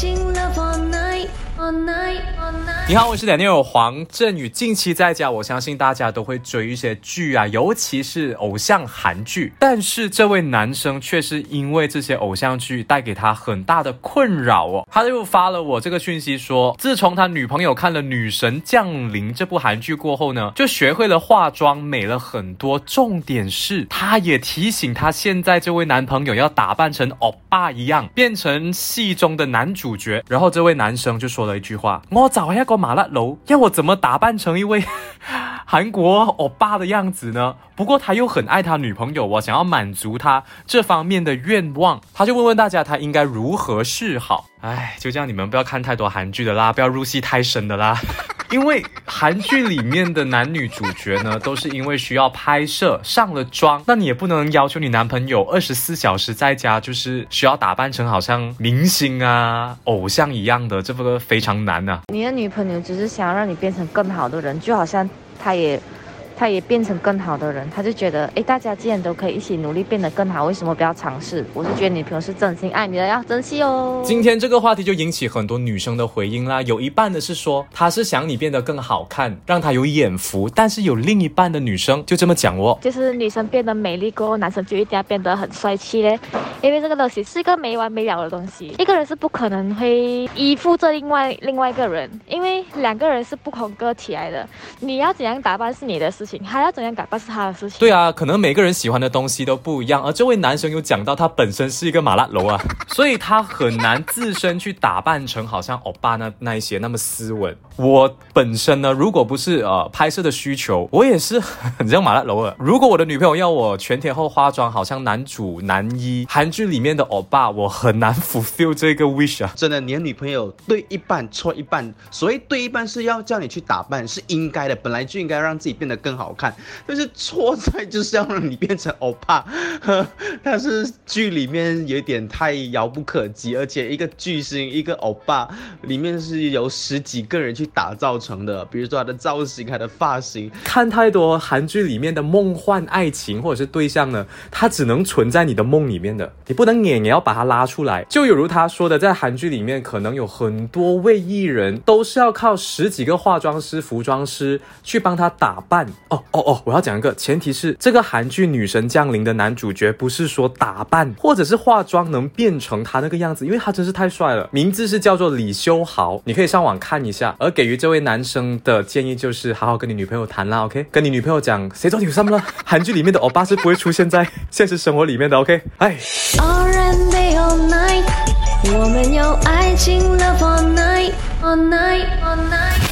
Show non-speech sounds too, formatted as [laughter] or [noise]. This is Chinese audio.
进了房你好，我是点友黄振宇。近期在家，我相信大家都会追一些剧啊，尤其是偶像韩剧。但是这位男生却是因为这些偶像剧带给他很大的困扰哦。他又发了我这个讯息说，自从他女朋友看了《女神降临》这部韩剧过后呢，就学会了化妆，美了很多。重点是，他也提醒他现在这位男朋友要打扮成欧巴一样，变成戏中的男主角。然后这位男生就说一句话：“我找一个麻辣楼，要我怎么打扮成一位 [laughs] 韩国欧巴的样子呢？”不过他又很爱他女朋友，我想要满足他这方面的愿望，他就问问大家他应该如何是好。哎，就这样，你们不要看太多韩剧的啦，不要入戏太深的啦。因为韩剧里面的男女主角呢，都是因为需要拍摄上了妆，那你也不能要求你男朋友二十四小时在家，就是需要打扮成好像明星啊、偶像一样的，这个非常难啊。你的女朋友只是想要让你变成更好的人，就好像她也。他也变成更好的人，他就觉得，哎，大家既然都可以一起努力变得更好，为什么不要尝试？我是觉得女朋友是真心爱你的，要珍惜哦。今天这个话题就引起很多女生的回应啦，有一半的是说她是想你变得更好看，让她有眼福，但是有另一半的女生就这么讲哦，就是女生变得美丽过后，男生就一定要变得很帅气嘞，因为这个东西是一个没完没了的东西，一个人是不可能会依附着另外另外一个人，因为两个人是不同个体来的，你要怎样打扮是你的事情。还要怎样改扮是他的事情。对啊，可能每个人喜欢的东西都不一样。而这位男生有讲到他本身是一个马拉楼啊，[laughs] 所以他很难自身去打扮成好像欧巴那那一些那么斯文。我本身呢，如果不是呃拍摄的需求，我也是很像马拉楼啊。如果我的女朋友要我全天候化妆，好像男主男一韩剧里面的欧巴，我很难 fulfill 这个 wish 啊。真的，你的女朋友对一半错一半。所谓对一半是要叫你去打扮，是应该的，本来就应该让自己变得更。好好看，但是错在就是要让你变成欧巴，[laughs] 但是剧里面有点太遥不可及，而且一个巨星一个欧巴里面是由十几个人去打造成的，比如说他的造型、他的发型。看太多韩剧里面的梦幻爱情或者是对象呢，它只能存在你的梦里面的，你不能演，也要把它拉出来。就有如他说的，在韩剧里面可能有很多位艺人都是要靠十几个化妆师、服装师去帮他打扮。哦哦哦！我要讲一个前提是，这个韩剧《女神降临》的男主角不是说打扮或者是化妆能变成他那个样子，因为他真是太帅了。名字是叫做李修豪，你可以上网看一下。而给予这位男生的建议就是，好好跟你女朋友谈啦，OK？[laughs] 跟你女朋友讲，谁做女生了？韩剧里面的欧巴是不会出现在现实生活里面的，OK？哎。我们有爱情 love all night all night all night